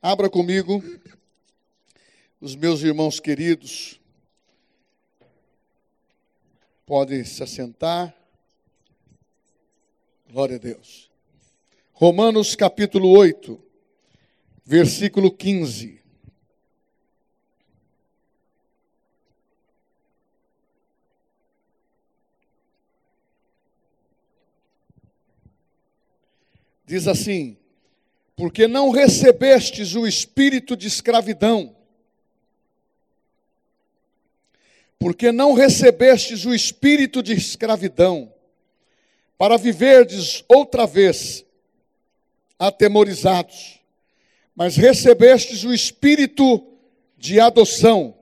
Abra comigo, os meus irmãos queridos, podem se assentar. Glória a Deus. Romanos capítulo 8, versículo 15. Diz assim: Porque não recebestes o espírito de escravidão, porque não recebestes o espírito de escravidão, para viverdes outra vez atemorizados, mas recebestes o espírito de adoção,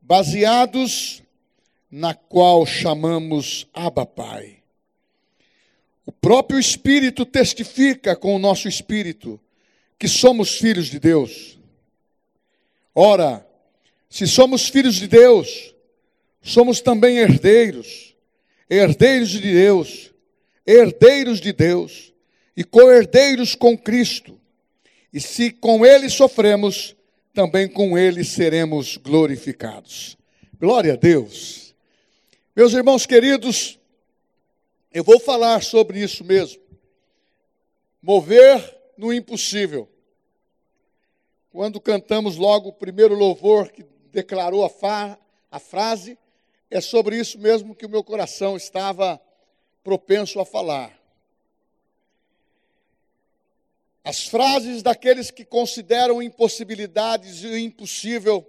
baseados na qual chamamos Abba Pai. O próprio Espírito testifica com o nosso espírito que somos filhos de Deus. Ora, se somos filhos de Deus, somos também herdeiros, herdeiros de Deus, herdeiros de Deus e co-herdeiros com Cristo. E se com Ele sofremos, também com Ele seremos glorificados. Glória a Deus. Meus irmãos queridos, eu vou falar sobre isso mesmo. Mover no impossível. Quando cantamos logo o primeiro louvor que declarou a, a frase, é sobre isso mesmo que o meu coração estava propenso a falar. As frases daqueles que consideram impossibilidades e impossível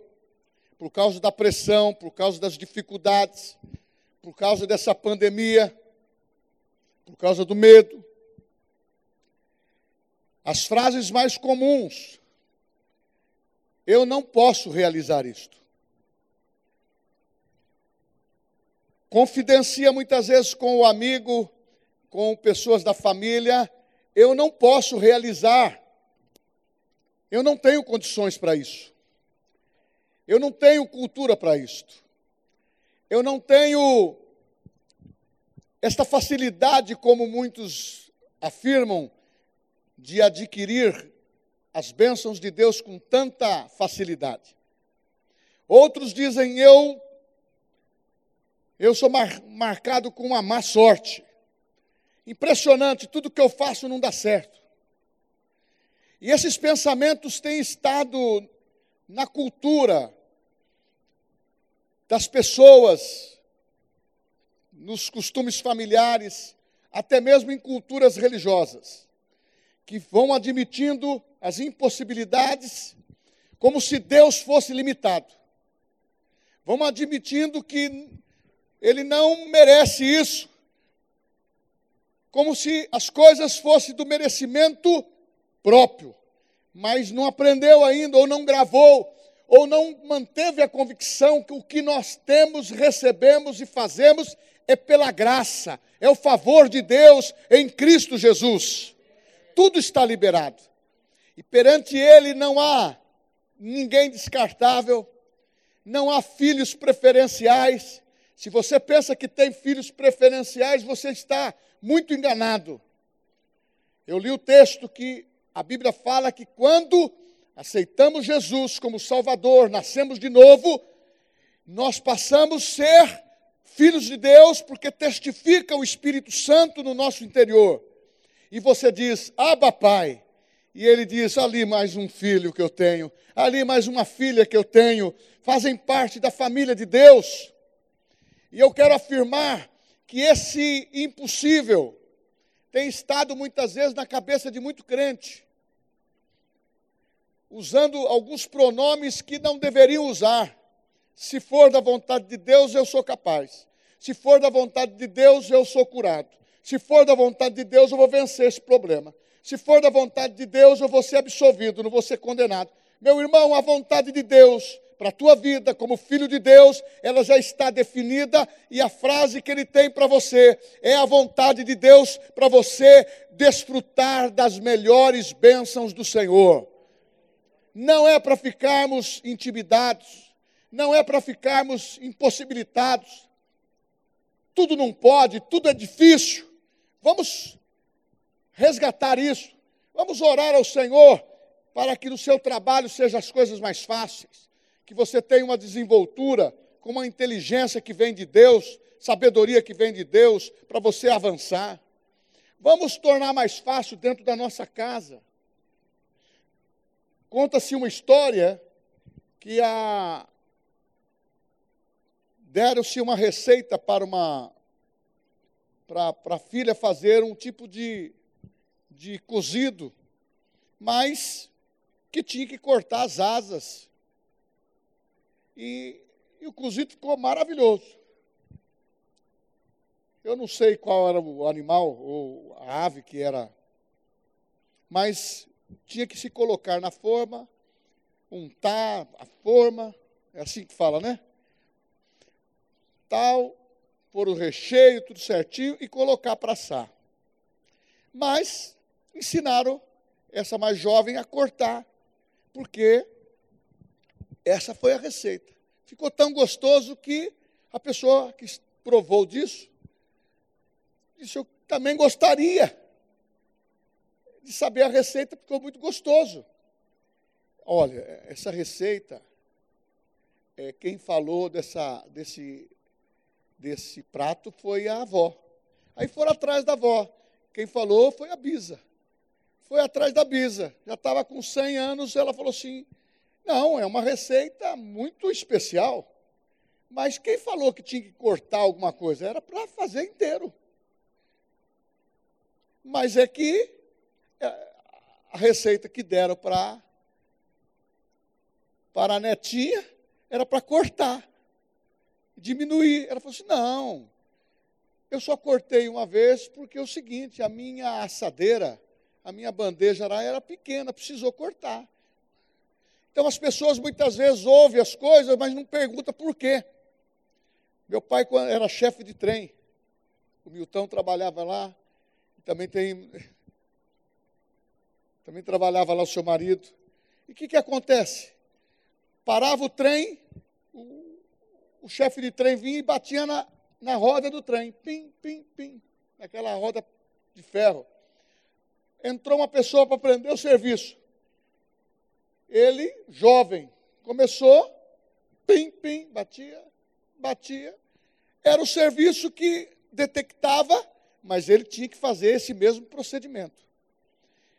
por causa da pressão, por causa das dificuldades, por causa dessa pandemia, por causa do medo. As frases mais comuns. Eu não posso realizar isto. Confidencia muitas vezes com o amigo, com pessoas da família. Eu não posso realizar. Eu não tenho condições para isso. Eu não tenho cultura para isto. Eu não tenho esta facilidade, como muitos afirmam, de adquirir as bênçãos de Deus com tanta facilidade. Outros dizem, eu, eu sou mar, marcado com uma má sorte. Impressionante, tudo que eu faço não dá certo. E esses pensamentos têm estado na cultura das pessoas, nos costumes familiares, até mesmo em culturas religiosas, que vão admitindo as impossibilidades como se Deus fosse limitado. Vão admitindo que ele não merece isso, como se as coisas fossem do merecimento próprio, mas não aprendeu ainda ou não gravou ou não manteve a convicção que o que nós temos, recebemos e fazemos é pela graça, é o favor de Deus em Cristo Jesus. Tudo está liberado. E perante Ele não há ninguém descartável, não há filhos preferenciais. Se você pensa que tem filhos preferenciais, você está muito enganado. Eu li o texto que a Bíblia fala que quando aceitamos Jesus como Salvador, nascemos de novo, nós passamos a ser filhos de Deus, porque testifica o Espírito Santo no nosso interior. E você diz, Abba Pai. E ele diz, ali mais um filho que eu tenho, ali mais uma filha que eu tenho, fazem parte da família de Deus. E eu quero afirmar que esse impossível tem estado muitas vezes na cabeça de muito crente, usando alguns pronomes que não deveriam usar. Se for da vontade de Deus, eu sou capaz. Se for da vontade de Deus, eu sou curado. Se for da vontade de Deus, eu vou vencer esse problema. Se for da vontade de Deus, eu vou ser absolvido, não vou ser condenado. Meu irmão, a vontade de Deus para a tua vida, como filho de Deus, ela já está definida e a frase que ele tem para você é a vontade de Deus para você desfrutar das melhores bênçãos do Senhor. Não é para ficarmos intimidados, não é para ficarmos impossibilitados, tudo não pode, tudo é difícil. Vamos resgatar isso. Vamos orar ao Senhor para que no seu trabalho sejam as coisas mais fáceis, que você tenha uma desenvoltura com uma inteligência que vem de Deus, sabedoria que vem de Deus, para você avançar. Vamos tornar mais fácil dentro da nossa casa. Conta-se uma história que a deram-se uma receita para uma para, a filha fazer um tipo de, de cozido, mas que tinha que cortar as asas. E, e o cozido ficou maravilhoso. Eu não sei qual era o animal ou a ave que era, mas tinha que se colocar na forma, untar a forma, é assim que fala, né? Tal, pôr o recheio, tudo certinho e colocar para assar. Mas ensinaram essa mais jovem a cortar, porque essa foi a receita. Ficou tão gostoso que a pessoa que provou disso disse: Eu também gostaria de saber a receita, ficou muito gostoso. Olha, essa receita, é, quem falou dessa, desse desse prato foi a avó. Aí foram atrás da avó. Quem falou foi a Bisa. Foi atrás da Bisa. Já estava com 100 anos, ela falou assim: não, é uma receita muito especial. Mas quem falou que tinha que cortar alguma coisa? Era para fazer inteiro. Mas é que é, a receita que deram para para a netinha era para cortar diminuir. Ela falou assim: não, eu só cortei uma vez porque é o seguinte: a minha assadeira, a minha bandeja era pequena, precisou cortar. Então as pessoas muitas vezes ouvem as coisas, mas não perguntam por quê. Meu pai era chefe de trem, o Milton trabalhava lá, também tem. Também trabalhava lá o seu marido. E o que, que acontece? Parava o trem, o chefe de trem vinha e batia na, na roda do trem. Pim, pim, pim. Naquela roda de ferro. Entrou uma pessoa para prender o serviço. Ele, jovem, começou, pim, pim, batia, batia. Era o serviço que detectava, mas ele tinha que fazer esse mesmo procedimento.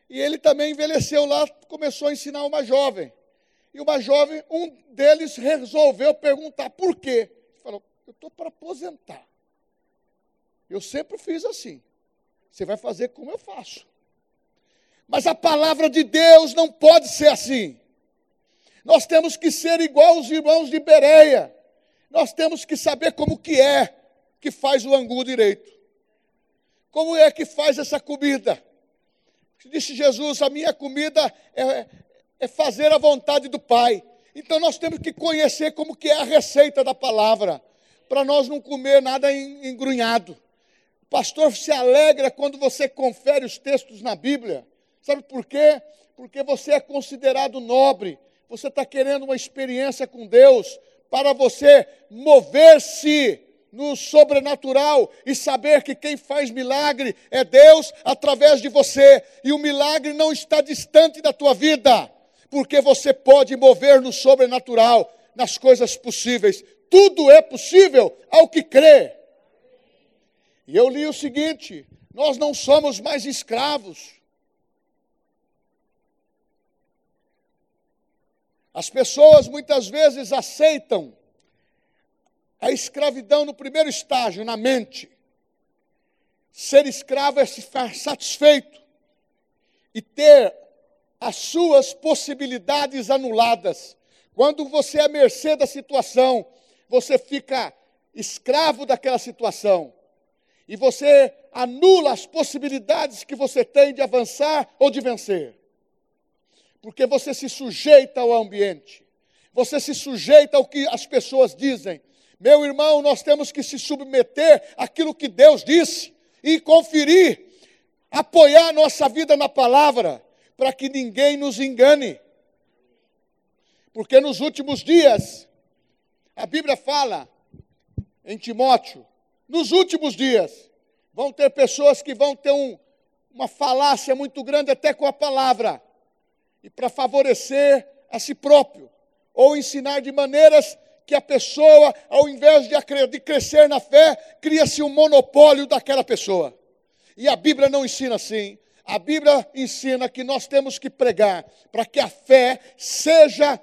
E ele também envelheceu lá, começou a ensinar uma jovem. E uma jovem, um deles resolveu perguntar por quê. Ele falou: Eu estou para aposentar. Eu sempre fiz assim. Você vai fazer como eu faço. Mas a palavra de Deus não pode ser assim. Nós temos que ser igual os irmãos de Bereia. Nós temos que saber como que é que faz o angu direito. Como é que faz essa comida? Disse Jesus: a minha comida é, é fazer a vontade do Pai. Então nós temos que conhecer como que é a receita da palavra, para nós não comer nada engrunhado. O pastor se alegra quando você confere os textos na Bíblia. Sabe por quê? Porque você é considerado nobre. Você está querendo uma experiência com Deus para você mover-se no sobrenatural e saber que quem faz milagre é Deus através de você. E o milagre não está distante da tua vida porque você pode mover no sobrenatural, nas coisas possíveis. Tudo é possível ao que crê. E eu li o seguinte: nós não somos mais escravos. As pessoas muitas vezes aceitam a escravidão no primeiro estágio, na mente. Ser escravo é se ficar satisfeito e ter as suas possibilidades anuladas. Quando você é à mercê da situação, você fica escravo daquela situação. E você anula as possibilidades que você tem de avançar ou de vencer. Porque você se sujeita ao ambiente. Você se sujeita ao que as pessoas dizem. Meu irmão, nós temos que se submeter àquilo que Deus disse e conferir, apoiar nossa vida na palavra para que ninguém nos engane. Porque nos últimos dias, a Bíblia fala em Timóteo, nos últimos dias, vão ter pessoas que vão ter um, uma falácia muito grande até com a palavra. e para favorecer a si próprio, ou ensinar de maneiras que a pessoa, ao invés de, de crescer na fé, cria-se um monopólio daquela pessoa. E a Bíblia não ensina assim. A Bíblia ensina que nós temos que pregar para que a fé seja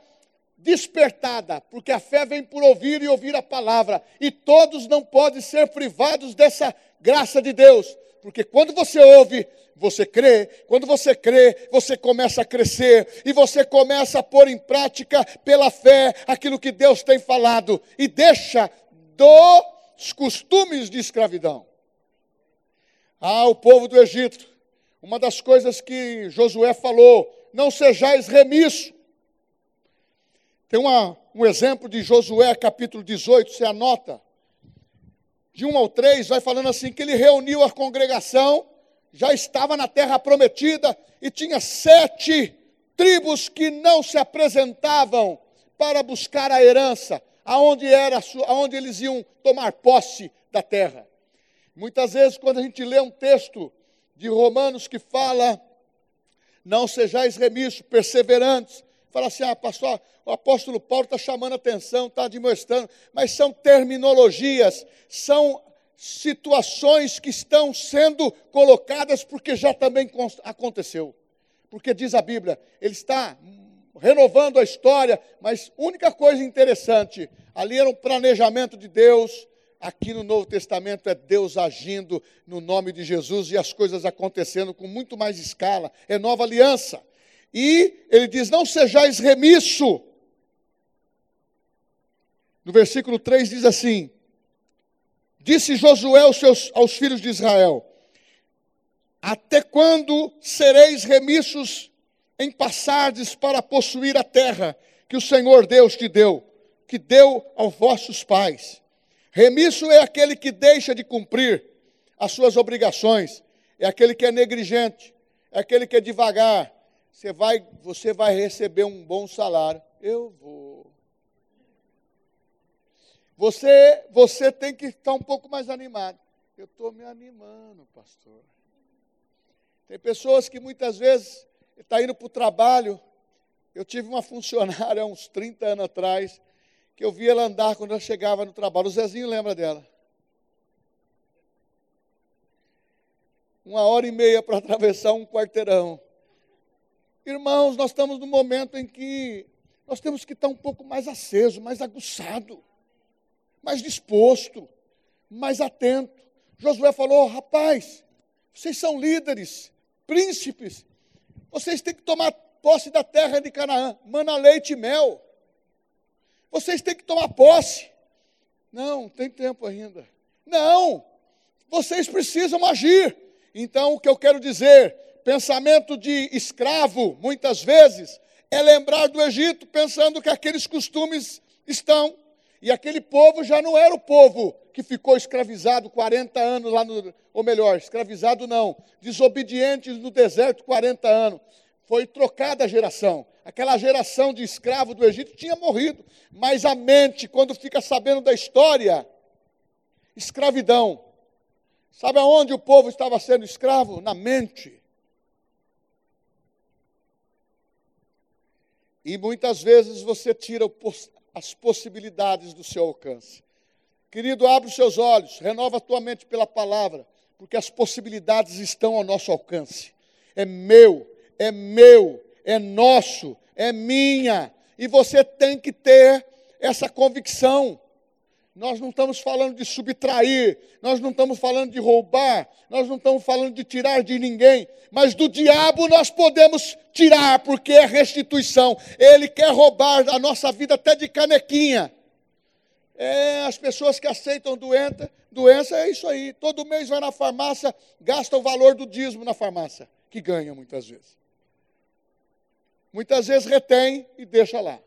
despertada, porque a fé vem por ouvir e ouvir a palavra, e todos não podem ser privados dessa graça de Deus, porque quando você ouve, você crê, quando você crê, você começa a crescer, e você começa a pôr em prática pela fé aquilo que Deus tem falado, e deixa dos costumes de escravidão. Ah, o povo do Egito, uma das coisas que Josué falou, não sejais remisso, tem uma, um exemplo de Josué, capítulo 18, você anota. De 1 ao 3, vai falando assim: que ele reuniu a congregação, já estava na terra prometida, e tinha sete tribos que não se apresentavam para buscar a herança, aonde, era, aonde eles iam tomar posse da terra. Muitas vezes, quando a gente lê um texto de Romanos que fala, não sejais remissos, perseverantes, fala assim: ah, pastor, o apóstolo Paulo está chamando atenção, está demonstrando, mas são terminologias, são situações que estão sendo colocadas porque já também aconteceu. Porque diz a Bíblia, ele está renovando a história, mas única coisa interessante, ali era um planejamento de Deus, aqui no Novo Testamento é Deus agindo no nome de Jesus e as coisas acontecendo com muito mais escala, é nova aliança. E ele diz: Não sejais remisso. No versículo 3 diz assim: Disse Josué aos, seus, aos filhos de Israel: Até quando sereis remissos em passardes para possuir a terra que o Senhor Deus te deu, que deu aos vossos pais? Remisso é aquele que deixa de cumprir as suas obrigações, é aquele que é negligente, é aquele que é devagar, você vai, você vai receber um bom salário. Eu vou. Você, você tem que estar um pouco mais animado. Eu estou me animando, pastor. Tem pessoas que muitas vezes estão tá indo para o trabalho. Eu tive uma funcionária uns 30 anos atrás, que eu via ela andar quando ela chegava no trabalho. O Zezinho lembra dela. Uma hora e meia para atravessar um quarteirão. Irmãos, nós estamos num momento em que nós temos que estar um pouco mais aceso, mais aguçado, mais disposto, mais atento. Josué falou: rapaz, vocês são líderes, príncipes, vocês têm que tomar posse da terra de Canaã, mana leite e mel. Vocês têm que tomar posse. Não, tem tempo ainda. Não, vocês precisam agir. Então, o que eu quero dizer, Pensamento de escravo, muitas vezes, é lembrar do Egito pensando que aqueles costumes estão. E aquele povo já não era o povo que ficou escravizado 40 anos lá no. Ou melhor, escravizado não, desobedientes no deserto 40 anos. Foi trocada a geração. Aquela geração de escravo do Egito tinha morrido. Mas a mente, quando fica sabendo da história, escravidão. Sabe aonde o povo estava sendo escravo? Na mente. E muitas vezes você tira as possibilidades do seu alcance. Querido, abre os seus olhos, renova a tua mente pela palavra, porque as possibilidades estão ao nosso alcance. É meu, é meu, é nosso, é minha. E você tem que ter essa convicção. Nós não estamos falando de subtrair, nós não estamos falando de roubar, nós não estamos falando de tirar de ninguém, mas do diabo nós podemos tirar, porque é restituição. Ele quer roubar a nossa vida até de canequinha. É, as pessoas que aceitam doença, doença é isso aí. Todo mês vai na farmácia, gasta o valor do dízimo na farmácia, que ganha muitas vezes. Muitas vezes retém e deixa lá.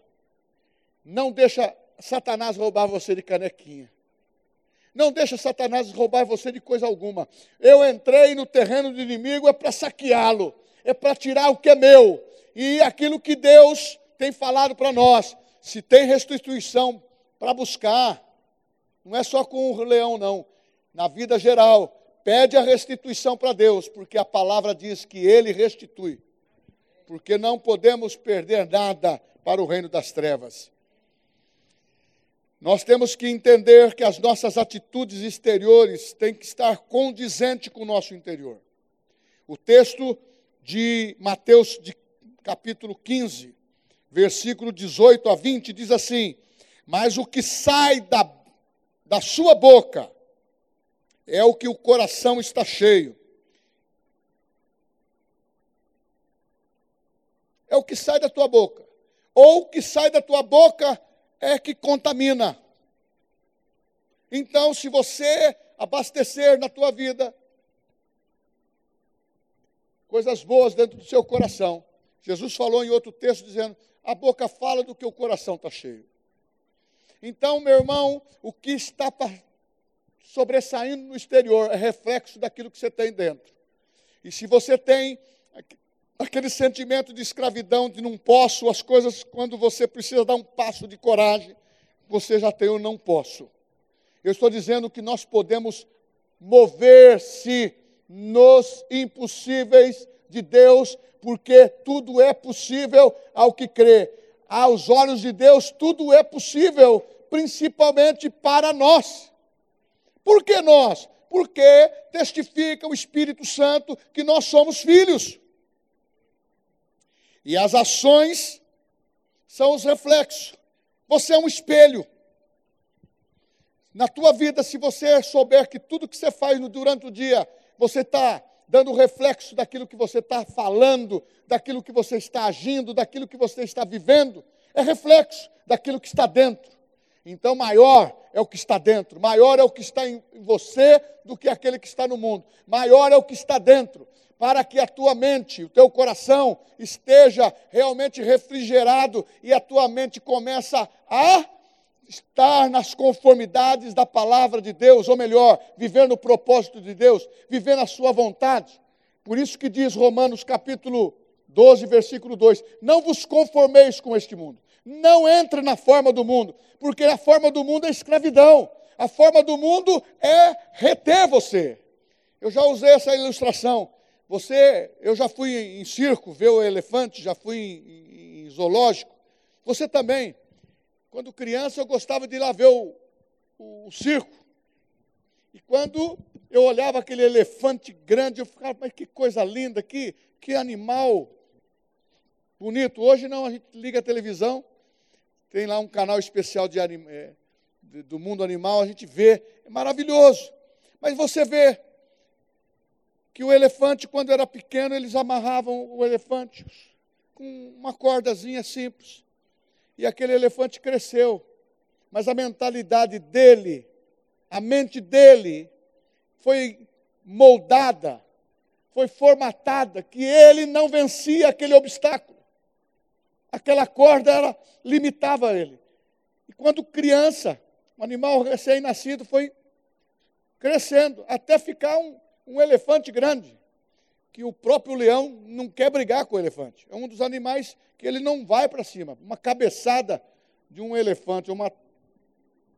Não deixa Satanás roubar você de canequinha. Não deixa Satanás roubar você de coisa alguma. Eu entrei no terreno do inimigo é para saqueá-lo, é para tirar o que é meu. E aquilo que Deus tem falado para nós, se tem restituição para buscar, não é só com o leão, não. Na vida geral, pede a restituição para Deus, porque a palavra diz que ele restitui. Porque não podemos perder nada para o reino das trevas. Nós temos que entender que as nossas atitudes exteriores têm que estar condizente com o nosso interior. O texto de Mateus, de capítulo 15, versículo 18 a 20, diz assim: Mas o que sai da, da sua boca é o que o coração está cheio. É o que sai da tua boca. Ou o que sai da tua boca é que contamina. Então, se você abastecer na tua vida coisas boas dentro do seu coração, Jesus falou em outro texto dizendo: a boca fala do que o coração está cheio. Então, meu irmão, o que está sobressaindo no exterior é reflexo daquilo que você tem dentro. E se você tem aquele sentimento de escravidão, de não posso, as coisas, quando você precisa dar um passo de coragem, você já tem o não posso. Eu estou dizendo que nós podemos mover-se nos impossíveis de Deus, porque tudo é possível ao que crê. Aos olhos de Deus, tudo é possível, principalmente para nós. Por que nós? Porque testifica o Espírito Santo que nós somos filhos. E as ações são os reflexos. Você é um espelho. Na tua vida, se você souber que tudo que você faz durante o dia, você está dando reflexo daquilo que você está falando, daquilo que você está agindo, daquilo que você está vivendo, é reflexo daquilo que está dentro. Então, maior é o que está dentro, maior é o que está em você do que aquele que está no mundo, maior é o que está dentro para que a tua mente, o teu coração esteja realmente refrigerado e a tua mente começa a estar nas conformidades da palavra de Deus, ou melhor, viver no propósito de Deus, viver na sua vontade. Por isso que diz Romanos capítulo 12, versículo 2: Não vos conformeis com este mundo. Não entre na forma do mundo, porque a forma do mundo é escravidão. A forma do mundo é reter você. Eu já usei essa ilustração. Você, eu já fui em, circo ver o elefante, já fui em, em, zoológico. Você também. Quando criança, eu gostava de ir lá ver o, o, o circo. E quando eu olhava aquele elefante grande, eu ficava, mas que coisa linda, que, que animal bonito. Hoje não, a gente liga a televisão, tem lá um canal especial de, é, do mundo animal, a gente vê, é maravilhoso. Mas você vê que o elefante, quando era pequeno, eles amarravam o elefante com uma cordazinha simples. E aquele elefante cresceu. Mas a mentalidade dele, a mente dele, foi moldada, foi formatada, que ele não vencia aquele obstáculo. Aquela corda era, limitava ele. E quando criança, o animal recém-nascido foi crescendo, até ficar um, um elefante grande, que o próprio leão não quer brigar com o elefante. É um dos animais que ele não vai para cima. Uma cabeçada de um elefante, uma,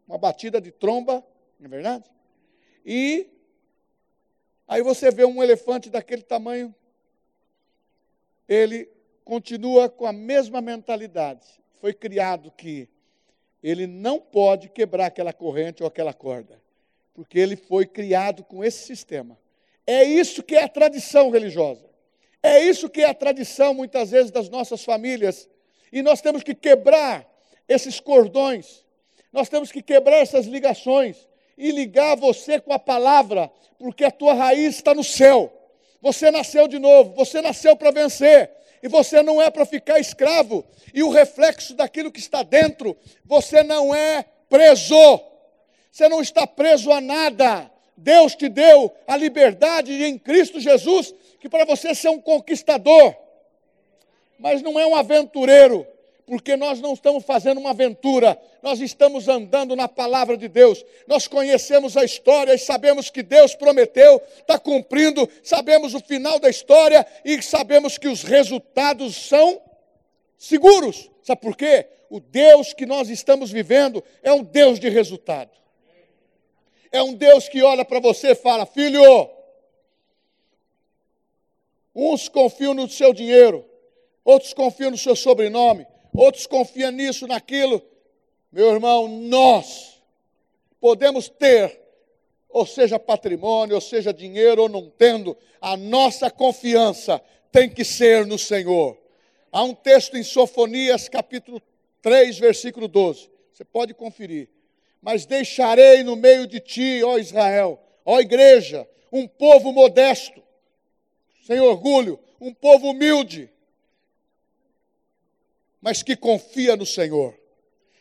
uma batida de tromba, não é verdade? E aí você vê um elefante daquele tamanho, ele continua com a mesma mentalidade. Foi criado que ele não pode quebrar aquela corrente ou aquela corda, porque ele foi criado com esse sistema. É isso que é a tradição religiosa. É isso que é a tradição, muitas vezes, das nossas famílias. E nós temos que quebrar esses cordões, nós temos que quebrar essas ligações e ligar você com a palavra, porque a tua raiz está no céu. Você nasceu de novo, você nasceu para vencer, e você não é para ficar escravo. E o reflexo daquilo que está dentro, você não é preso. Você não está preso a nada. Deus te deu a liberdade em Cristo Jesus, que para você ser um conquistador, mas não é um aventureiro, porque nós não estamos fazendo uma aventura, nós estamos andando na palavra de Deus, nós conhecemos a história e sabemos que Deus prometeu, está cumprindo, sabemos o final da história e sabemos que os resultados são seguros. Sabe por quê? O Deus que nós estamos vivendo é um Deus de resultado. É um Deus que olha para você e fala: Filho, uns confiam no seu dinheiro, outros confiam no seu sobrenome, outros confiam nisso, naquilo. Meu irmão, nós podemos ter, ou seja patrimônio, ou seja dinheiro, ou não tendo, a nossa confiança tem que ser no Senhor. Há um texto em Sofonias, capítulo 3, versículo 12. Você pode conferir. Mas deixarei no meio de ti, ó Israel, ó igreja, um povo modesto, sem orgulho, um povo humilde, mas que confia no Senhor.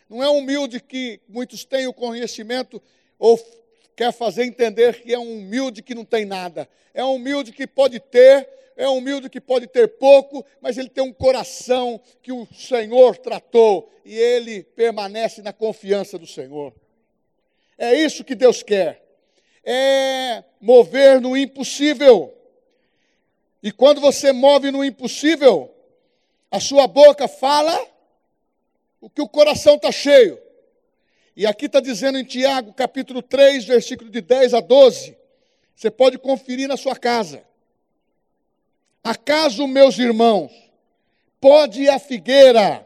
Não é humilde que muitos têm o conhecimento ou quer fazer entender que é um humilde que não tem nada. É um humilde que pode ter, é um humilde que pode ter pouco, mas ele tem um coração que o Senhor tratou e ele permanece na confiança do Senhor. É isso que Deus quer. É mover no impossível. E quando você move no impossível, a sua boca fala o que o coração está cheio. E aqui está dizendo em Tiago, capítulo 3, versículo de 10 a 12. Você pode conferir na sua casa. Acaso, meus irmãos, pode a figueira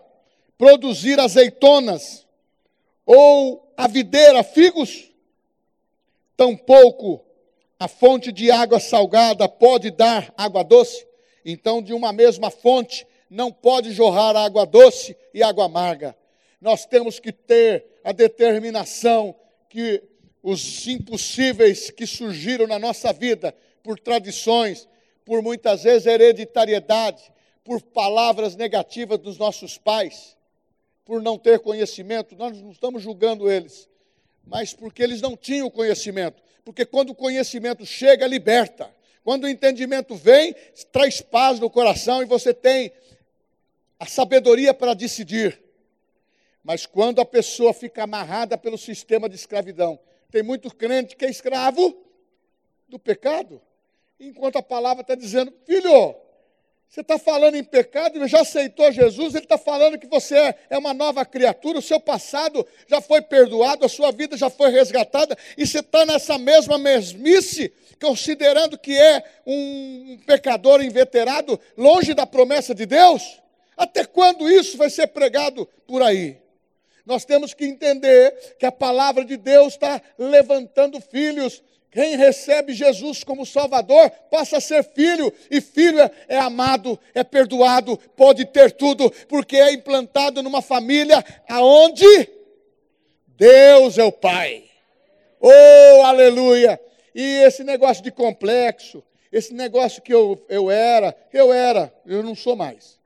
produzir azeitonas ou a videira figos? Tampouco a fonte de água salgada pode dar água doce? Então, de uma mesma fonte não pode jorrar água doce e água amarga. Nós temos que ter a determinação que os impossíveis que surgiram na nossa vida por tradições, por muitas vezes hereditariedade, por palavras negativas dos nossos pais, por não ter conhecimento, nós não estamos julgando eles, mas porque eles não tinham conhecimento. Porque quando o conhecimento chega, liberta. Quando o entendimento vem, traz paz no coração e você tem a sabedoria para decidir. Mas quando a pessoa fica amarrada pelo sistema de escravidão, tem muito crente que é escravo do pecado, enquanto a palavra está dizendo: filho, você está falando em pecado, já aceitou Jesus, ele está falando que você é, é uma nova criatura, o seu passado já foi perdoado, a sua vida já foi resgatada, e você está nessa mesma mesmice, considerando que é um pecador inveterado, longe da promessa de Deus? Até quando isso vai ser pregado por aí? Nós temos que entender que a palavra de Deus está levantando filhos quem recebe Jesus como Salvador passa a ser filho, e filho é, é, amado, é perdoado, pode ter tudo, porque é implantado numa família aonde Deus é o Pai. Oh, aleluia! E esse negócio de complexo, esse negócio que eu, eu era, eu era, eu não sou mais.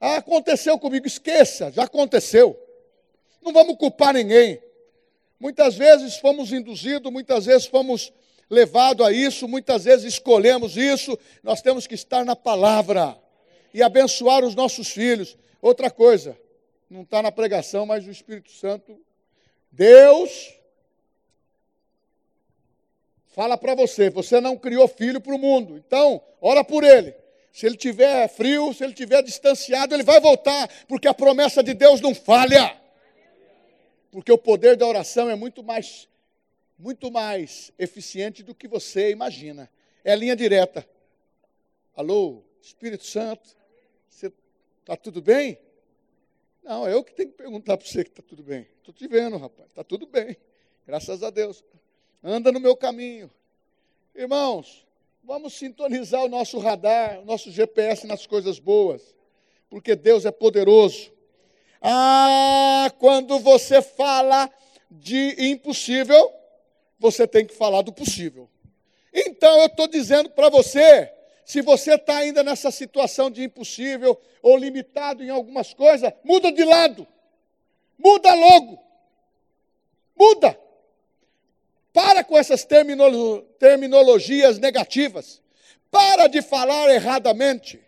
Ah, aconteceu comigo, esqueça, já aconteceu. Não vamos culpar ninguém. Muitas vezes fomos induzidos, muitas vezes fomos levados a isso, muitas vezes escolhemos isso. Nós temos que estar na palavra e abençoar os nossos filhos. Outra coisa, não está na pregação, mas o Espírito Santo, Deus, fala para você: você não criou filho para o mundo, então, ora por ele. Se ele tiver frio, se ele tiver distanciado, ele vai voltar, porque a promessa de Deus não falha. Porque o poder da oração é muito mais, muito mais eficiente do que você imagina. É linha direta. Alô, Espírito Santo, está tudo bem? Não, é eu que tenho que perguntar para você que está tudo bem. Estou te vendo, rapaz, está tudo bem. Graças a Deus. Anda no meu caminho. Irmãos, vamos sintonizar o nosso radar, o nosso GPS nas coisas boas, porque Deus é poderoso. Ah, quando você fala de impossível, você tem que falar do possível. Então eu estou dizendo para você, se você está ainda nessa situação de impossível ou limitado em algumas coisas, muda de lado. Muda logo. Muda. Para com essas terminolo terminologias negativas. Para de falar erradamente.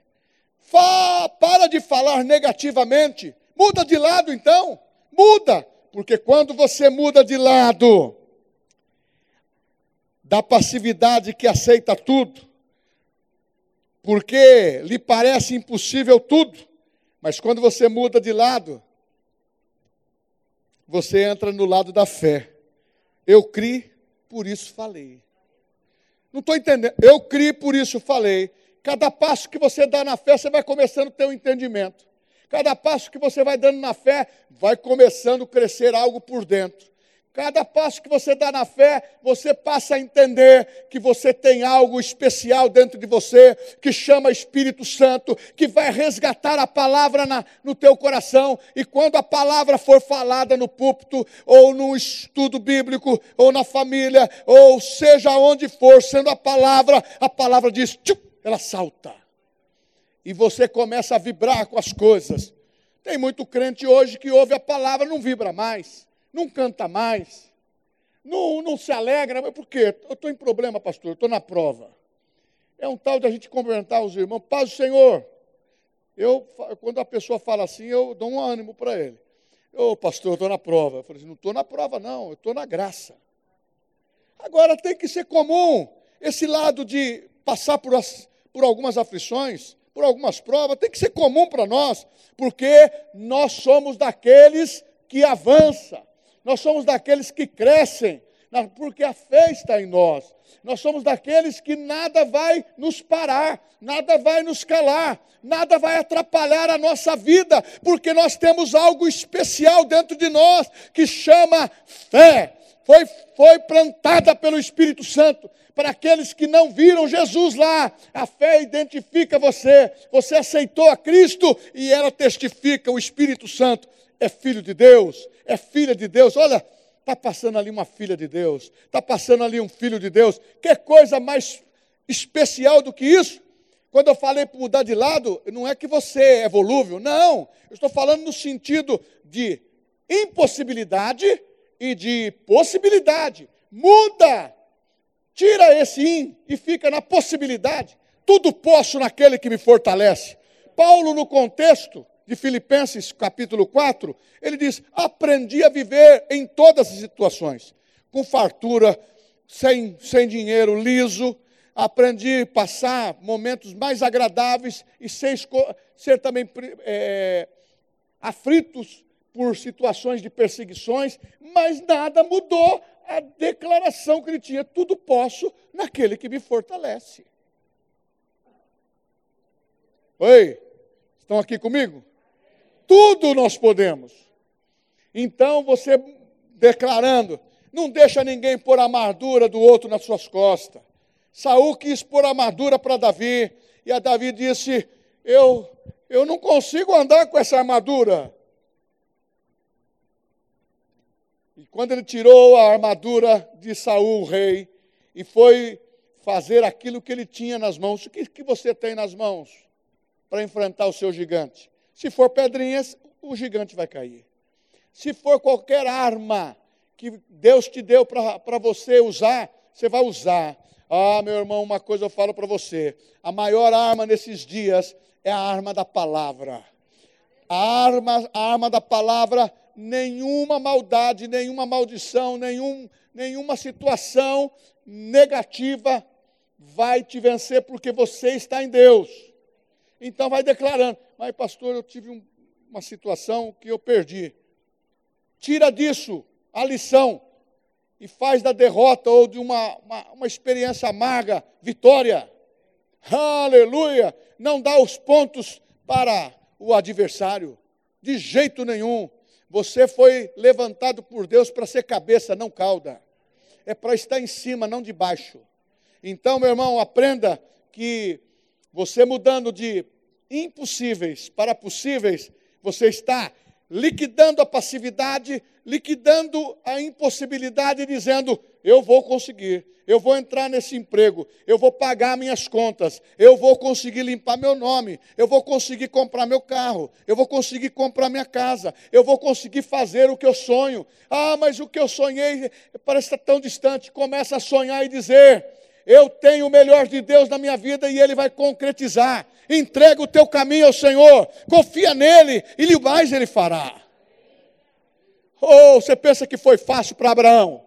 Fa para de falar negativamente. Muda de lado então. Muda. Porque quando você muda de lado, da passividade que aceita tudo, porque lhe parece impossível tudo, mas quando você muda de lado, você entra no lado da fé. Eu criei, por isso falei. Não estou entendendo. Eu criei, por isso falei. Cada passo que você dá na fé, você vai começando a ter um entendimento. Cada passo que você vai dando na fé, vai começando a crescer algo por dentro. Cada passo que você dá na fé, você passa a entender que você tem algo especial dentro de você, que chama Espírito Santo, que vai resgatar a palavra na, no teu coração. E quando a palavra for falada no púlpito, ou no estudo bíblico, ou na família, ou seja onde for, sendo a palavra, a palavra diz, tchum, ela salta. E você começa a vibrar com as coisas. Tem muito crente hoje que ouve a palavra, não vibra mais não canta mais, não, não se alegra, mas por quê? Eu estou em problema, pastor, estou na prova. É um tal de a gente cumprimentar os irmãos, paz do Senhor. Eu, quando a pessoa fala assim, eu dou um ânimo para ele. Ô, pastor, eu estou na prova. Eu falei assim, não estou na prova, não, eu estou na graça. Agora tem que ser comum esse lado de passar por, as, por algumas aflições, por algumas provas, tem que ser comum para nós, porque nós somos daqueles que avança. Nós somos daqueles que crescem, porque a fé está em nós. Nós somos daqueles que nada vai nos parar, nada vai nos calar, nada vai atrapalhar a nossa vida, porque nós temos algo especial dentro de nós que chama fé. Foi, foi plantada pelo Espírito Santo. Para aqueles que não viram Jesus lá, a fé identifica você. Você aceitou a Cristo e ela testifica o Espírito Santo é filho de Deus, é filha de Deus. Olha, está passando ali uma filha de Deus, está passando ali um filho de Deus. Que coisa mais especial do que isso? Quando eu falei para mudar de lado, não é que você é volúvel, não. Eu estou falando no sentido de impossibilidade e de possibilidade. Muda! Tira esse in e fica na possibilidade. Tudo posso naquele que me fortalece. Paulo, no contexto, de Filipenses capítulo 4, ele diz: Aprendi a viver em todas as situações, com fartura, sem, sem dinheiro, liso. Aprendi a passar momentos mais agradáveis e ser, ser também é, aflitos por situações de perseguições, mas nada mudou a declaração que ele tinha: tudo posso naquele que me fortalece. Oi, estão aqui comigo? tudo nós podemos. Então você declarando, não deixa ninguém pôr a armadura do outro nas suas costas. Saul quis pôr a armadura para Davi, e a Davi disse: eu, eu não consigo andar com essa armadura. E quando ele tirou a armadura de Saul, o rei, e foi fazer aquilo que ele tinha nas mãos, o que, que você tem nas mãos para enfrentar o seu gigante? Se for pedrinhas, o gigante vai cair. Se for qualquer arma que Deus te deu para você usar, você vai usar. Ah, meu irmão, uma coisa eu falo para você: a maior arma nesses dias é a arma da palavra. A arma, a arma da palavra, nenhuma maldade, nenhuma maldição, nenhum, nenhuma situação negativa vai te vencer, porque você está em Deus. Então vai declarando: mas pastor, eu tive um, uma situação que eu perdi. Tira disso a lição e faz da derrota ou de uma, uma, uma experiência amarga vitória. Aleluia! Não dá os pontos para o adversário, de jeito nenhum. Você foi levantado por Deus para ser cabeça, não cauda. É para estar em cima, não de baixo. Então, meu irmão, aprenda que você mudando de impossíveis para possíveis, você está liquidando a passividade, liquidando a impossibilidade, dizendo: eu vou conseguir, eu vou entrar nesse emprego, eu vou pagar minhas contas, eu vou conseguir limpar meu nome, eu vou conseguir comprar meu carro, eu vou conseguir comprar minha casa, eu vou conseguir fazer o que eu sonho. Ah, mas o que eu sonhei parece estar tão distante. Começa a sonhar e dizer: eu tenho o melhor de Deus na minha vida e Ele vai concretizar. Entrega o teu caminho ao Senhor, confia nele e mais Ele fará. Ou oh, você pensa que foi fácil para Abraão?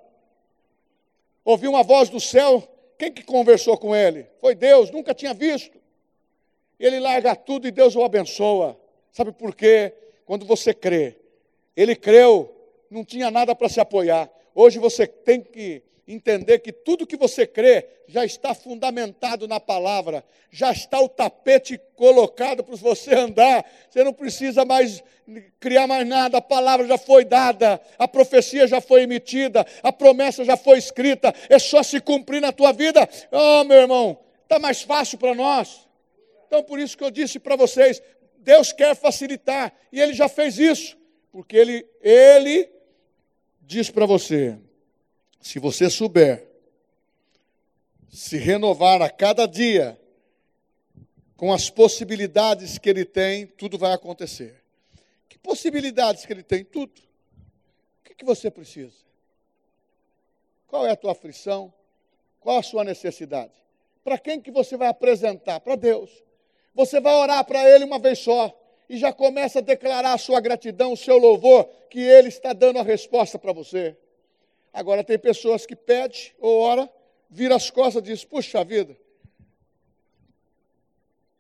Ouviu uma voz do céu, quem que conversou com ele? Foi Deus, nunca tinha visto. Ele larga tudo e Deus o abençoa. Sabe por quê? Quando você crê, ele creu, não tinha nada para se apoiar. Hoje você tem que entender que tudo que você crê já está fundamentado na palavra, já está o tapete colocado para você andar, você não precisa mais criar mais nada, a palavra já foi dada, a profecia já foi emitida, a promessa já foi escrita, é só se cumprir na tua vida. Oh, meu irmão, está mais fácil para nós. Então, por isso que eu disse para vocês: Deus quer facilitar, e Ele já fez isso, porque Ele, Ele diz para você: se você souber se renovar a cada dia com as possibilidades que ele tem, tudo vai acontecer. Que possibilidades que ele tem? Tudo. O que, que você precisa? Qual é a tua aflição? Qual a sua necessidade? Para quem que você vai apresentar? Para Deus. Você vai orar para Ele uma vez só e já começa a declarar a sua gratidão, o seu louvor, que Ele está dando a resposta para você. Agora, tem pessoas que pedem ou ora, vira as costas e diz: Puxa vida,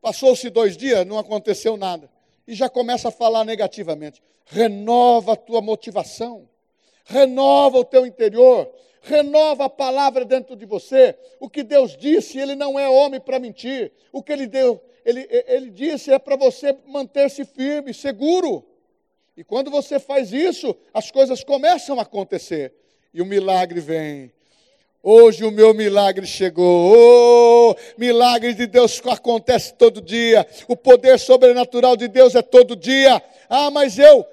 passou-se dois dias, não aconteceu nada. E já começa a falar negativamente. Renova a tua motivação, renova o teu interior, renova a palavra dentro de você. O que Deus disse, Ele não é homem para mentir. O que Ele deu, Ele, ele disse é para você manter-se firme, seguro. E quando você faz isso, as coisas começam a acontecer e o milagre vem. Hoje o meu milagre chegou. Oh, milagre de Deus acontece todo dia. O poder sobrenatural de Deus é todo dia. Ah, mas eu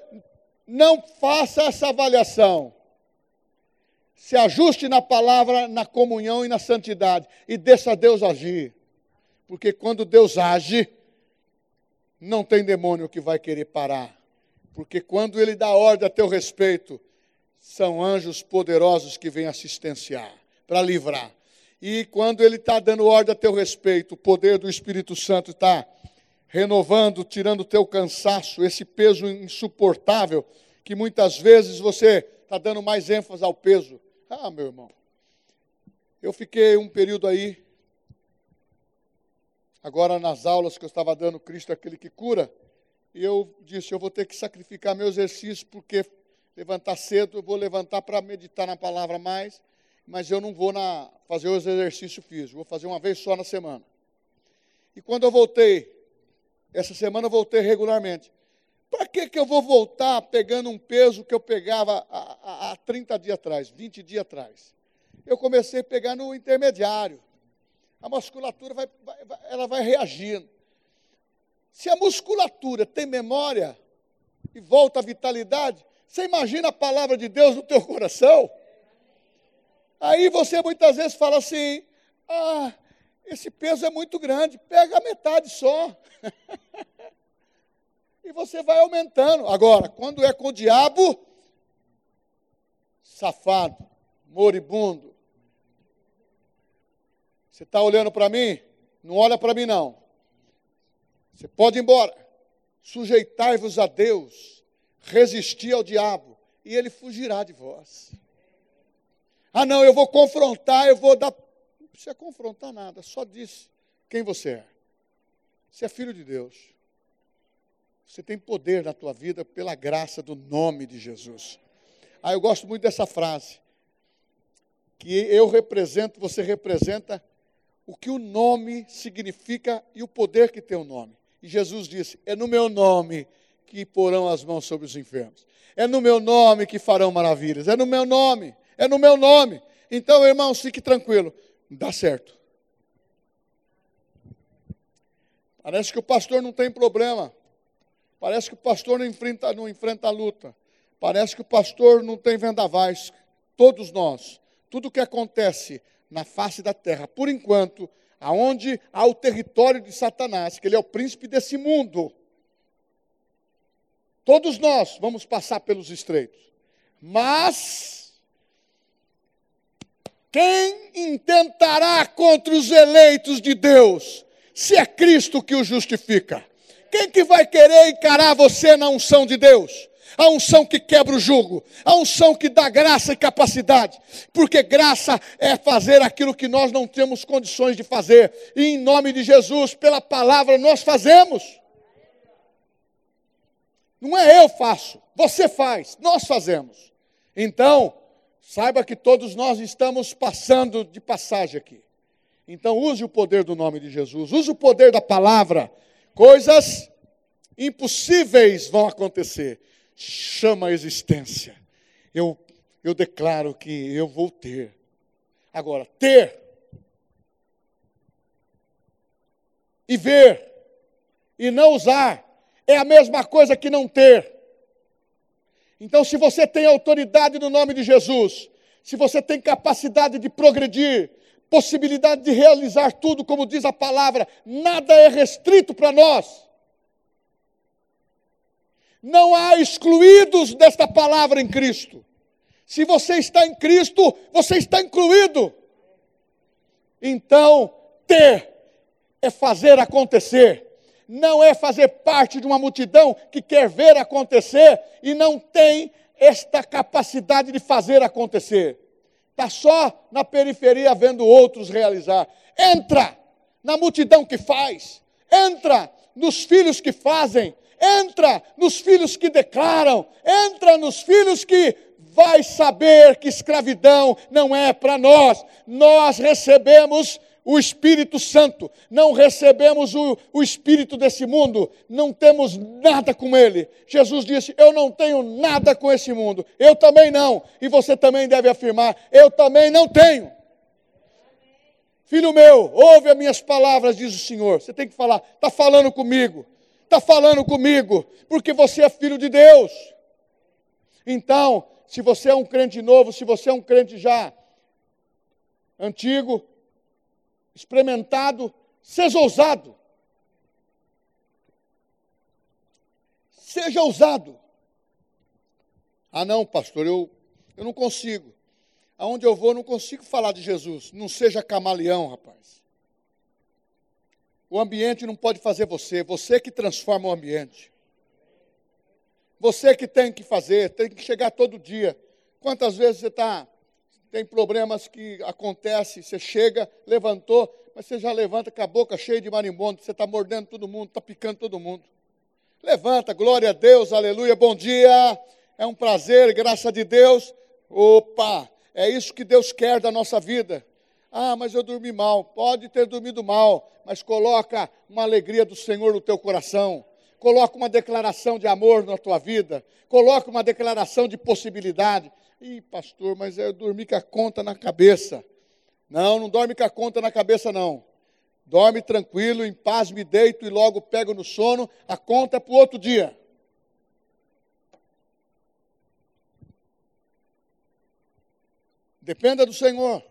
não faça essa avaliação. Se ajuste na palavra, na comunhão e na santidade e deixa Deus agir. Porque quando Deus age, não tem demônio que vai querer parar. Porque quando ele dá ordem a teu respeito, são anjos poderosos que vêm assistenciar, para livrar. E quando ele está dando ordem a teu respeito, o poder do Espírito Santo está renovando, tirando o teu cansaço, esse peso insuportável, que muitas vezes você está dando mais ênfase ao peso. Ah, meu irmão, eu fiquei um período aí, agora nas aulas que eu estava dando, Cristo é aquele que cura, e eu disse, eu vou ter que sacrificar meu exercício, porque levantar cedo, eu vou levantar para meditar na palavra mais, mas eu não vou na, fazer os exercícios físicos, vou fazer uma vez só na semana. E quando eu voltei, essa semana eu voltei regularmente. Para que, que eu vou voltar pegando um peso que eu pegava há, há 30 dias atrás, 20 dias atrás? Eu comecei a pegar no intermediário. A musculatura vai, vai, ela vai reagindo. Se a musculatura tem memória e volta à vitalidade, você imagina a palavra de Deus no teu coração? Aí você muitas vezes fala assim: ah, esse peso é muito grande, pega a metade só. e você vai aumentando. Agora, quando é com o diabo, safado, moribundo. Você está olhando para mim? Não olha para mim, não. Você pode ir embora. Sujeitai-vos a Deus resistir ao diabo e ele fugirá de vós. Ah, não, eu vou confrontar, eu vou dar. Não precisa confrontar nada, só diz quem você é. Você é filho de Deus. Você tem poder na tua vida pela graça do nome de Jesus. Ah, eu gosto muito dessa frase. Que eu represento, você representa o que o nome significa e o poder que tem o nome. E Jesus disse: É no meu nome que porão as mãos sobre os enfermos. É no meu nome que farão maravilhas. É no meu nome. É no meu nome. Então, irmão, fique tranquilo. Dá certo. Parece que o pastor não tem problema. Parece que o pastor não enfrenta, não enfrenta a luta. Parece que o pastor não tem vendavais. Todos nós. Tudo que acontece na face da terra, por enquanto, aonde há o território de Satanás, que ele é o príncipe desse mundo, Todos nós vamos passar pelos estreitos. Mas quem intentará contra os eleitos de Deus, se é Cristo que o justifica? Quem que vai querer encarar você na unção de Deus? A unção que quebra o jugo, a unção que dá graça e capacidade, porque graça é fazer aquilo que nós não temos condições de fazer, e em nome de Jesus, pela palavra, nós fazemos. Não é eu faço, você faz, nós fazemos. Então, Saiba que todos nós estamos passando de passagem aqui. Então, use o poder do nome de Jesus, use o poder da palavra. Coisas impossíveis vão acontecer. Chama a existência. Eu, eu declaro que eu vou ter. Agora, ter e ver e não usar é a mesma coisa que não ter. Então, se você tem autoridade no nome de Jesus, se você tem capacidade de progredir, possibilidade de realizar tudo, como diz a palavra, nada é restrito para nós. Não há excluídos desta palavra em Cristo. Se você está em Cristo, você está incluído. Então, ter é fazer acontecer não é fazer parte de uma multidão que quer ver acontecer e não tem esta capacidade de fazer acontecer. Está só na periferia vendo outros realizar. Entra na multidão que faz, entra nos filhos que fazem, entra nos filhos que declaram, entra nos filhos que vai saber que escravidão não é para nós. Nós recebemos o Espírito Santo, não recebemos o, o Espírito desse mundo, não temos nada com ele. Jesus disse: Eu não tenho nada com esse mundo, eu também não, e você também deve afirmar: Eu também não tenho. Filho meu, ouve as minhas palavras, diz o Senhor. Você tem que falar, está falando comigo, está falando comigo, porque você é filho de Deus. Então, se você é um crente novo, se você é um crente já antigo, experimentado, seja ousado. Seja ousado. Ah, não, pastor, eu, eu não consigo. Aonde eu vou, eu não consigo falar de Jesus. Não seja camaleão, rapaz. O ambiente não pode fazer você, você que transforma o ambiente. Você que tem que fazer, tem que chegar todo dia. Quantas vezes você está tem problemas que acontecem, você chega, levantou, mas você já levanta com a boca cheia de marimbondo, você está mordendo todo mundo, está picando todo mundo. Levanta, glória a Deus, aleluia, bom dia, é um prazer, graça de Deus. Opa, é isso que Deus quer da nossa vida. Ah, mas eu dormi mal. Pode ter dormido mal, mas coloca uma alegria do Senhor no teu coração. Coloca uma declaração de amor na tua vida. Coloca uma declaração de possibilidade. Ih, pastor, mas eu dormi com a conta na cabeça. Não, não dorme com a conta na cabeça, não. Dorme tranquilo, em paz, me deito e logo pego no sono. A conta é para o outro dia. Dependa do Senhor.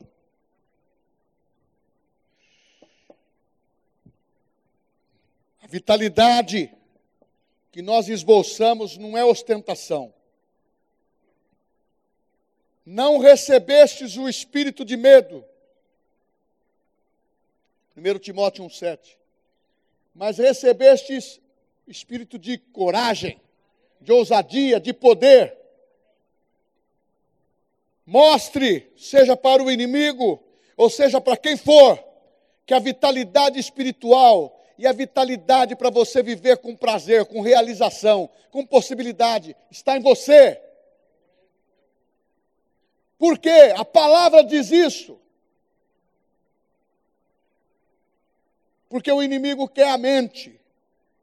A vitalidade que nós esboçamos não é ostentação não recebestes o espírito de medo. 1 Timóteo 1,7. Mas recebestes espírito de coragem, de ousadia, de poder. Mostre, seja para o inimigo, ou seja para quem for, que a vitalidade espiritual e a vitalidade para você viver com prazer, com realização, com possibilidade, está em você. Por quê? A palavra diz isso. Porque o inimigo quer a mente,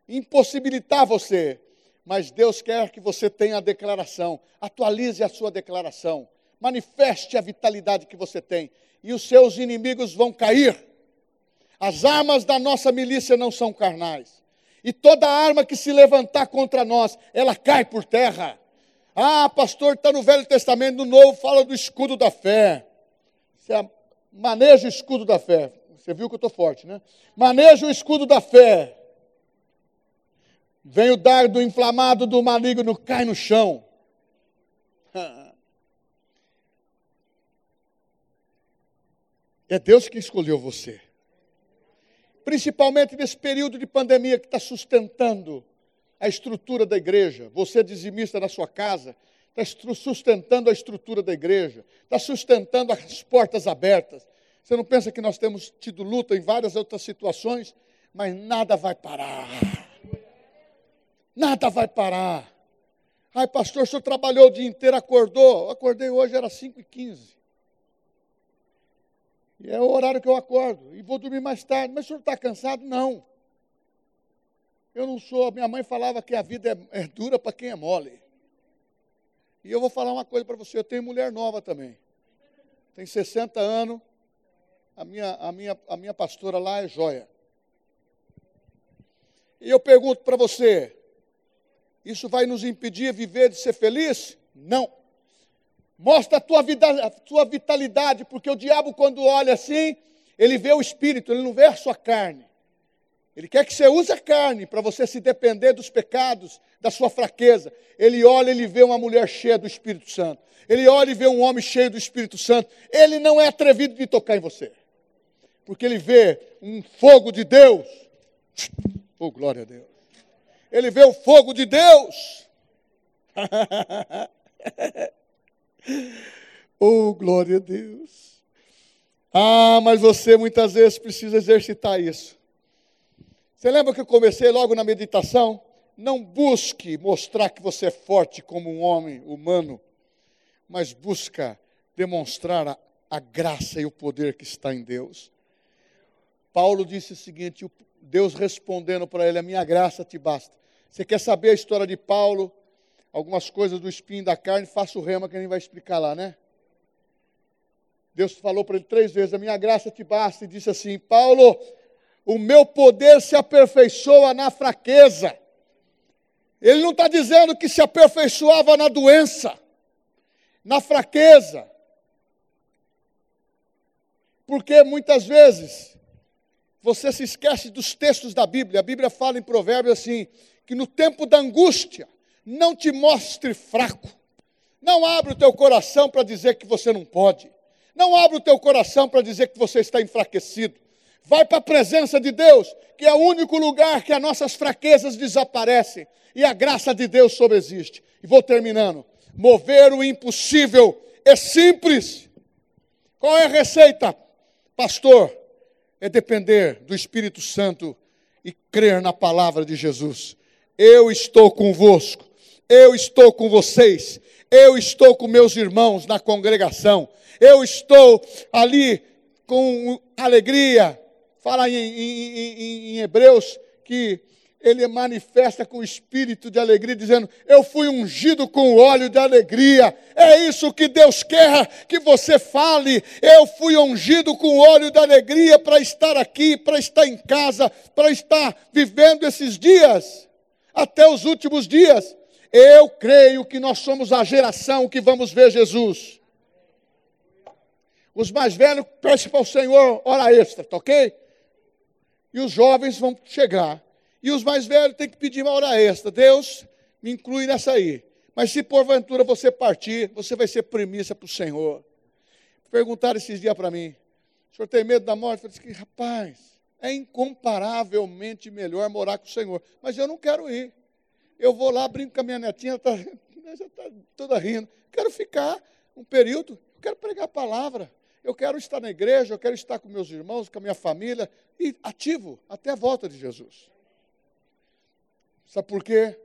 impossibilitar você. Mas Deus quer que você tenha a declaração. Atualize a sua declaração. Manifeste a vitalidade que você tem. E os seus inimigos vão cair. As armas da nossa milícia não são carnais. E toda arma que se levantar contra nós, ela cai por terra. Ah, pastor, está no Velho Testamento, no Novo fala do escudo da fé. Você maneja o escudo da fé. Você viu que eu estou forte, né? Maneja o escudo da fé. Vem o dardo inflamado do maligno, cai no chão. É Deus que escolheu você. Principalmente nesse período de pandemia que está sustentando a estrutura da igreja. Você, dizimista na sua casa, está sustentando a estrutura da igreja, está sustentando as portas abertas. Você não pensa que nós temos tido luta em várias outras situações, mas nada vai parar. Nada vai parar. Ai, pastor, o senhor trabalhou o dia inteiro, acordou? acordei hoje, era 5 e 15 E é o horário que eu acordo. E vou dormir mais tarde. Mas o senhor está cansado? Não. Eu não sou. Minha mãe falava que a vida é, é dura para quem é mole. E eu vou falar uma coisa para você: eu tenho mulher nova também. Tem 60 anos. A minha, a minha, a minha pastora lá é joia. E eu pergunto para você: isso vai nos impedir de viver, de ser feliz? Não. Mostra a tua, vida, a tua vitalidade, porque o diabo, quando olha assim, ele vê o espírito, ele não vê a sua carne. Ele quer que você use a carne para você se depender dos pecados, da sua fraqueza. Ele olha, ele vê uma mulher cheia do Espírito Santo. Ele olha e vê um homem cheio do Espírito Santo. Ele não é atrevido de tocar em você. Porque ele vê um fogo de Deus. Oh, glória a Deus. Ele vê o fogo de Deus. oh, glória a Deus. Ah, mas você muitas vezes precisa exercitar isso. Você lembra que eu comecei logo na meditação? Não busque mostrar que você é forte como um homem humano, mas busca demonstrar a, a graça e o poder que está em Deus. Paulo disse o seguinte: Deus respondendo para ele: A minha graça te basta. Você quer saber a história de Paulo? Algumas coisas do espinho da carne, faça o rema que a gente vai explicar lá, né? Deus falou para ele três vezes: A minha graça te basta, e disse assim: Paulo, o meu poder se aperfeiçoa na fraqueza. Ele não está dizendo que se aperfeiçoava na doença, na fraqueza. Porque muitas vezes você se esquece dos textos da Bíblia. A Bíblia fala em Provérbios assim: que no tempo da angústia, não te mostre fraco. Não abra o teu coração para dizer que você não pode. Não abra o teu coração para dizer que você está enfraquecido. Vai para a presença de Deus, que é o único lugar que as nossas fraquezas desaparecem e a graça de Deus sobreexiste. E vou terminando. Mover o impossível é simples. Qual é a receita, pastor? É depender do Espírito Santo e crer na palavra de Jesus. Eu estou convosco, eu estou com vocês, eu estou com meus irmãos na congregação, eu estou ali com alegria, fala em, em, em, em Hebreus que ele manifesta com espírito de alegria, dizendo: Eu fui ungido com óleo de alegria. É isso que Deus quer que você fale. Eu fui ungido com óleo de alegria para estar aqui, para estar em casa, para estar vivendo esses dias, até os últimos dias. Eu creio que nós somos a geração que vamos ver Jesus. Os mais velhos, peçam para o Senhor hora extra, tá ok? E os jovens vão chegar. E os mais velhos têm que pedir uma hora extra. Deus, me inclui nessa aí. Mas se porventura você partir, você vai ser premissa para o Senhor. Perguntaram esses dias para mim: o senhor tem medo da morte? Eu disse que, rapaz, é incomparavelmente melhor morar com o Senhor. Mas eu não quero ir. Eu vou lá, brinco com a minha netinha, tá, já está toda rindo. Quero ficar um período, quero pregar a palavra. Eu quero estar na igreja, eu quero estar com meus irmãos, com a minha família, e ativo até a volta de Jesus. Sabe por quê?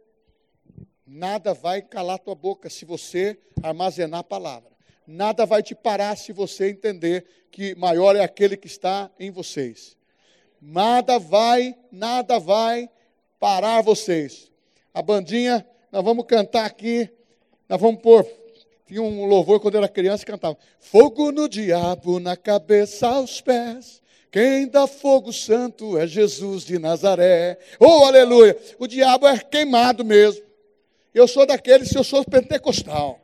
Nada vai calar tua boca se você armazenar a palavra. Nada vai te parar se você entender que maior é aquele que está em vocês. Nada vai, nada vai parar vocês. A bandinha, nós vamos cantar aqui, nós vamos pôr tinha um louvor quando era criança que cantava: Fogo no diabo, na cabeça aos pés. Quem dá fogo santo é Jesus de Nazaré. Oh, aleluia! O diabo é queimado mesmo. Eu sou daqueles, se eu sou pentecostal.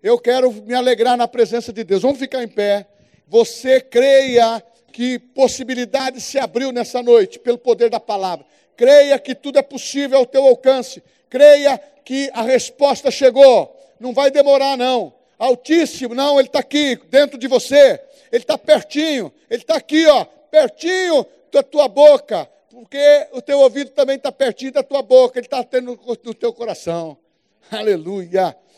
Eu quero me alegrar na presença de Deus. Vamos ficar em pé. Você creia que possibilidade se abriu nessa noite pelo poder da palavra. Creia que tudo é possível ao teu alcance. Creia que a resposta chegou. Não vai demorar, não. Altíssimo, não, ele está aqui, dentro de você. Ele está pertinho. Ele está aqui, ó, pertinho da tua boca. Porque o teu ouvido também está pertinho da tua boca. Ele está tendo no teu coração. Aleluia.